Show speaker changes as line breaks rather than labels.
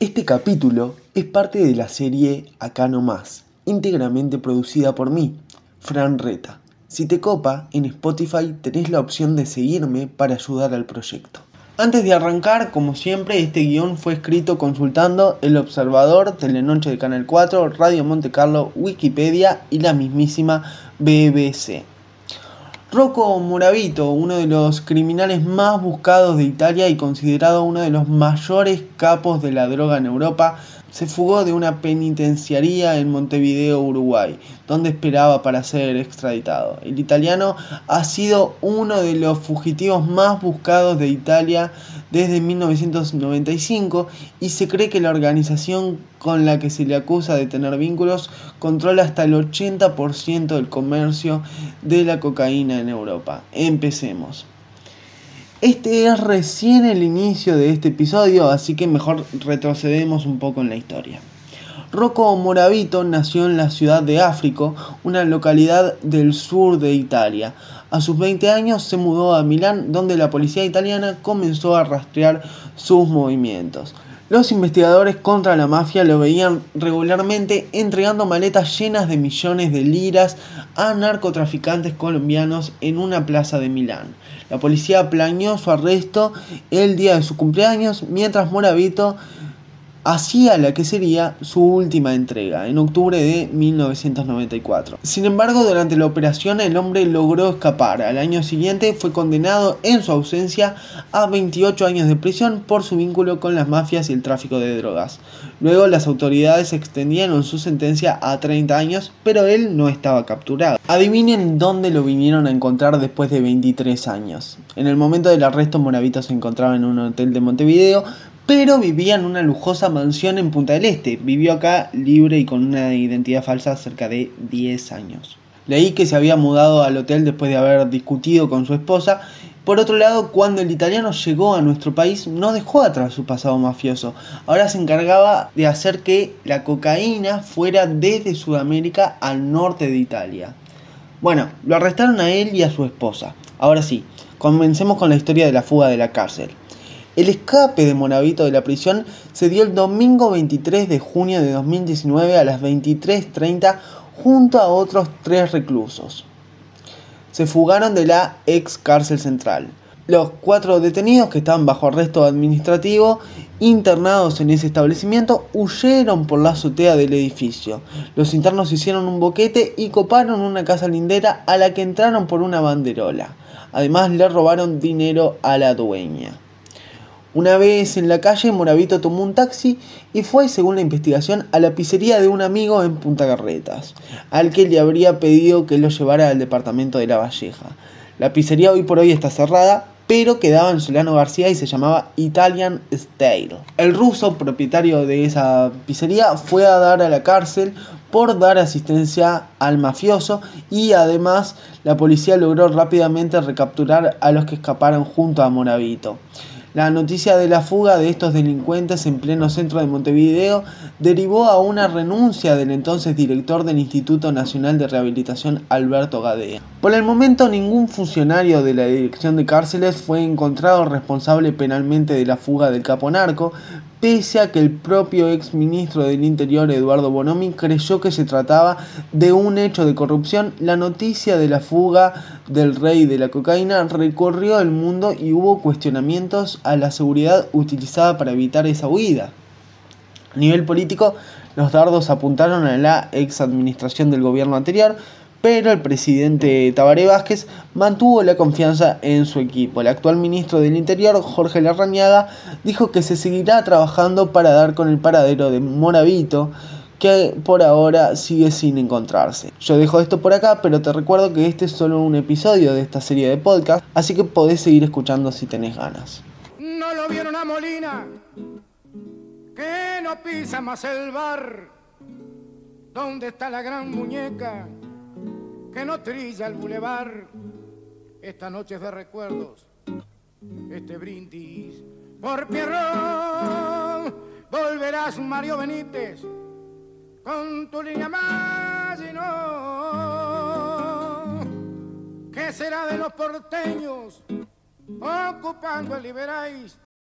Este capítulo es parte de la serie Acá no más, íntegramente producida por mí, Fran Reta. Si te copa, en Spotify tenés la opción de seguirme para ayudar al proyecto. Antes de arrancar, como siempre, este guion fue escrito consultando El Observador, Telenoche de Canal 4, Radio Monte Carlo, Wikipedia y la mismísima BBC. Rocco Moravito, uno de los criminales más buscados de Italia y considerado uno de los mayores capos de la droga en Europa, se fugó de una penitenciaría en Montevideo, Uruguay, donde esperaba para ser extraditado. El italiano ha sido uno de los fugitivos más buscados de Italia desde 1995 y se cree que la organización con la que se le acusa de tener vínculos controla hasta el 80% del comercio de la cocaína en Europa. Empecemos. Este es recién el inicio de este episodio, así que mejor retrocedemos un poco en la historia. Rocco Moravito nació en la ciudad de Áfrico, una localidad del sur de Italia. A sus 20 años se mudó a Milán, donde la policía italiana comenzó a rastrear sus movimientos. Los investigadores contra la mafia lo veían regularmente entregando maletas llenas de millones de liras a narcotraficantes colombianos en una plaza de Milán. La policía planeó su arresto el día de su cumpleaños mientras Moravito hacía la que sería su última entrega, en octubre de 1994. Sin embargo, durante la operación el hombre logró escapar. Al año siguiente fue condenado en su ausencia a 28 años de prisión por su vínculo con las mafias y el tráfico de drogas. Luego las autoridades extendieron su sentencia a 30 años, pero él no estaba capturado. Adivinen dónde lo vinieron a encontrar después de 23 años. En el momento del arresto, Moravito se encontraba en un hotel de Montevideo, pero vivía en una lujosa mansión en Punta del Este. Vivió acá libre y con una identidad falsa cerca de 10 años. Leí que se había mudado al hotel después de haber discutido con su esposa. Por otro lado, cuando el italiano llegó a nuestro país, no dejó atrás su pasado mafioso. Ahora se encargaba de hacer que la cocaína fuera desde Sudamérica al norte de Italia. Bueno, lo arrestaron a él y a su esposa. Ahora sí, comencemos con la historia de la fuga de la cárcel. El escape de Moravito de la prisión se dio el domingo 23 de junio de 2019 a las 23.30 junto a otros tres reclusos. Se fugaron de la ex cárcel central. Los cuatro detenidos que estaban bajo arresto administrativo internados en ese establecimiento huyeron por la azotea del edificio. Los internos hicieron un boquete y coparon una casa lindera a la que entraron por una banderola. Además le robaron dinero a la dueña. Una vez en la calle, Moravito tomó un taxi y fue, según la investigación, a la pizzería de un amigo en Punta Carretas, al que le habría pedido que lo llevara al departamento de La Valleja. La pizzería hoy por hoy está cerrada, pero quedaba en Solano García y se llamaba Italian Style. El ruso, propietario de esa pizzería, fue a dar a la cárcel por dar asistencia al mafioso y además la policía logró rápidamente recapturar a los que escaparon junto a Moravito. La noticia de la fuga de estos delincuentes en pleno centro de Montevideo derivó a una renuncia del entonces director del Instituto Nacional de Rehabilitación Alberto Gadea. Por el momento ningún funcionario de la Dirección de Cárceles fue encontrado responsable penalmente de la fuga del capo narco, pese a que el propio ex ministro del Interior Eduardo Bonomi creyó que se trataba de un hecho de corrupción, la noticia de la fuga del rey de la cocaína recorrió el mundo y hubo cuestionamientos a la seguridad utilizada para evitar esa huida. A nivel político, los dardos apuntaron a la ex administración del gobierno anterior, pero el presidente Tabaré Vázquez mantuvo la confianza en su equipo. El actual ministro del Interior, Jorge Larrañaga, dijo que se seguirá trabajando para dar con el paradero de Moravito, que por ahora sigue sin encontrarse. Yo dejo esto por acá, pero te recuerdo que este es solo un episodio de esta serie de podcast, así que podés seguir escuchando si tenés ganas.
No lo vieron a Molina, que no pisa más el bar. ¿Dónde está la gran muñeca? Que no trilla el bulevar. Esta noche de recuerdos, este brindis por Pierrón. Volverás Mario Benítez con tu línea más y no. ¿Qué será de los porteños ocupando el Liberáis?